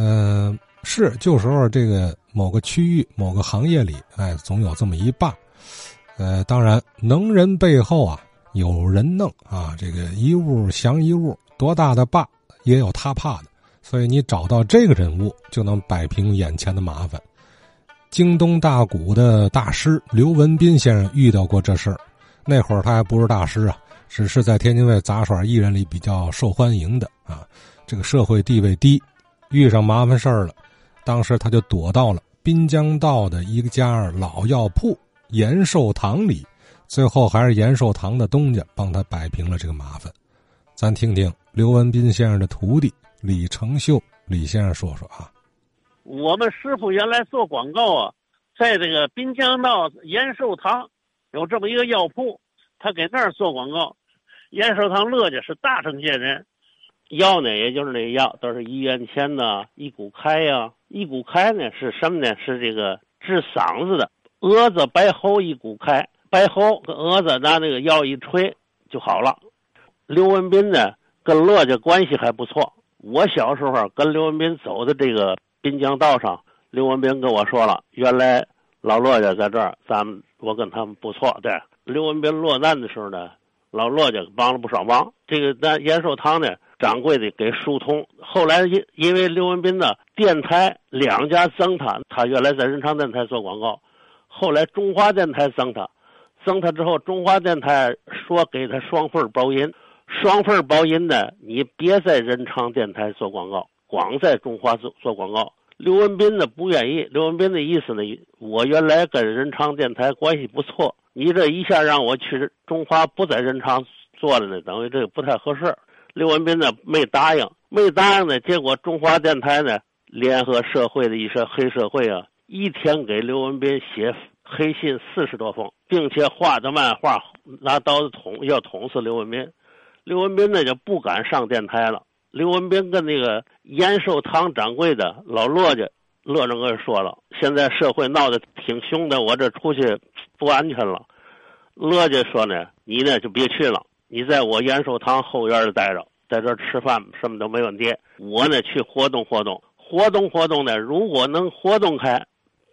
嗯，是旧时候这个某个区域、某个行业里，哎，总有这么一霸。呃，当然，能人背后啊有人弄啊，这个一物降一物，多大的霸也有他怕的。所以你找到这个人物，就能摆平眼前的麻烦。京东大鼓的大师刘文斌先生遇到过这事儿，那会儿他还不是大师啊，只是在天津卫杂耍艺人里比较受欢迎的啊，这个社会地位低，遇上麻烦事儿了，当时他就躲到了滨江道的一家老药铺延寿堂里，最后还是延寿堂的东家帮他摆平了这个麻烦。咱听听刘文斌先生的徒弟李成秀李先生说说啊。我们师傅原来做广告啊，在这个滨江道延寿堂有这么一个药铺，他给那儿做广告。延寿堂乐家是大城县人，药呢也就是那药，都是一元钱呐，一股开呀，一股开呢是什么呢？是这个治嗓子的，蛾子白喉一股开，白喉跟蛾子拿那个药一吹就好了。刘文斌呢跟乐家关系还不错，我小时候跟刘文斌走的这个。滨江道上，刘文斌跟我说了，原来老骆家在这儿，咱们我跟他们不错。对，刘文斌落难的时候呢，老骆家帮了不少忙。这个咱延寿堂呢，掌柜的给疏通。后来因因为刘文斌呢，电台两家增他，他原来在人昌电台做广告，后来中华电台增他，增他之后，中华电台说给他双份包银，双份包银呢，你别在人昌电台做广告。光在中华做做广告，刘文斌呢不愿意。刘文斌的意思呢，我原来跟人昌电台关系不错，你这一下让我去中华不在人昌做了呢，等于这个不太合适。刘文斌呢没答应，没答应呢，结果中华电台呢联合社会的一些黑社会啊，一天给刘文斌写黑信四十多封，并且画的漫画，拿刀子捅要捅死刘文斌。刘文斌呢就不敢上电台了。刘文斌跟那个延寿堂掌柜的老骆家乐着跟说了，现在社会闹得挺凶的，我这出去不安全了。乐家说呢，你呢就别去了，你在我延寿堂后院里待着，在这吃饭什么都没问题。我呢去活动活动，活动活动呢，如果能活动开，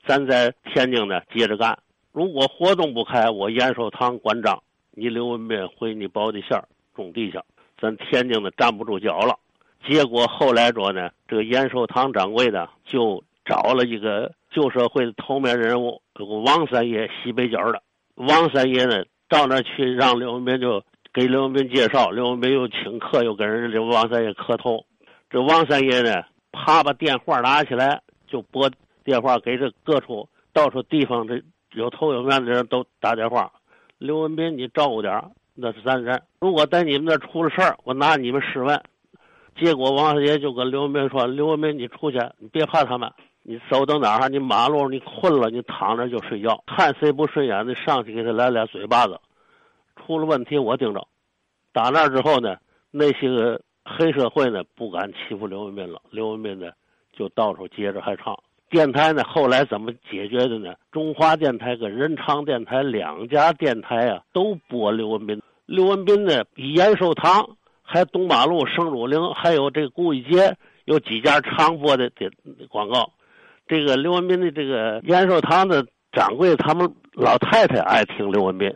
咱在天津呢接着干；如果活动不开，我延寿堂关张，你刘文斌回你保地县种地去，咱天津的站不住脚了。结果后来说呢，这个延寿堂掌柜的就找了一个旧社会的头面人物，王三爷西北角的。王三爷呢到那去，让刘文斌就给刘文斌介绍，刘文斌又请客，又跟人刘王三爷磕头。这王三爷呢，啪把电话拿起来就拨电话给这各处到处地方这有头有面的人都打电话。刘文斌，你照顾点那是咱人。如果在你们那出了事儿，我拿你们试问。结果王三爷就跟刘文斌说：“刘文斌，你出去，你别怕他们。你走到哪儿，你马路你困了，你躺着就睡觉。看谁不顺眼的，上去给他来俩嘴巴子。出了问题，我盯着。打那之后呢，那些个黑社会呢不敢欺负刘文斌了。刘文斌呢就到处接着还唱。电台呢后来怎么解决的呢？中华电台跟人昌电台两家电台啊都播刘文斌。刘文斌呢比延寿堂。”还东马路、圣儒陵，还有这个古义街，有几家常播的的广告。这个刘文斌的这个延寿堂的掌柜，他们老太太爱听刘文斌，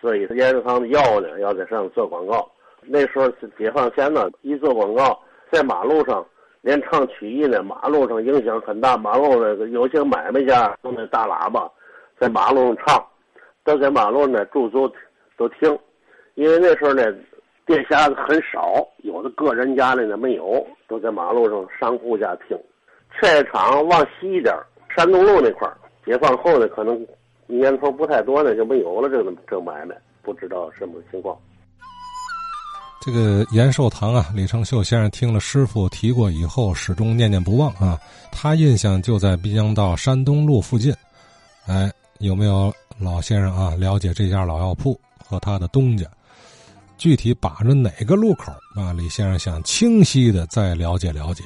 所以延寿堂的药呢要在上做广告。那时候是解放前呢，一做广告，在马路上连唱曲艺呢，马路上影响很大。马路那个有些买卖家用那大喇叭在马路上唱，都在马路呢驻足都听，因为那时候呢。电匣子很少，有的个人家里呢没有，都在马路上商户家听。劝业场往西一点，山东路那块儿，解放后呢，可能年头不太多呢，就没有了这个这买卖，不知道什么情况。这个延寿堂啊，李成秀先生听了师傅提过以后，始终念念不忘啊。他印象就在滨江道山东路附近。哎，有没有老先生啊了解这家老药铺和他的东家？具体把着哪个路口啊？李先生想清晰的再了解了解。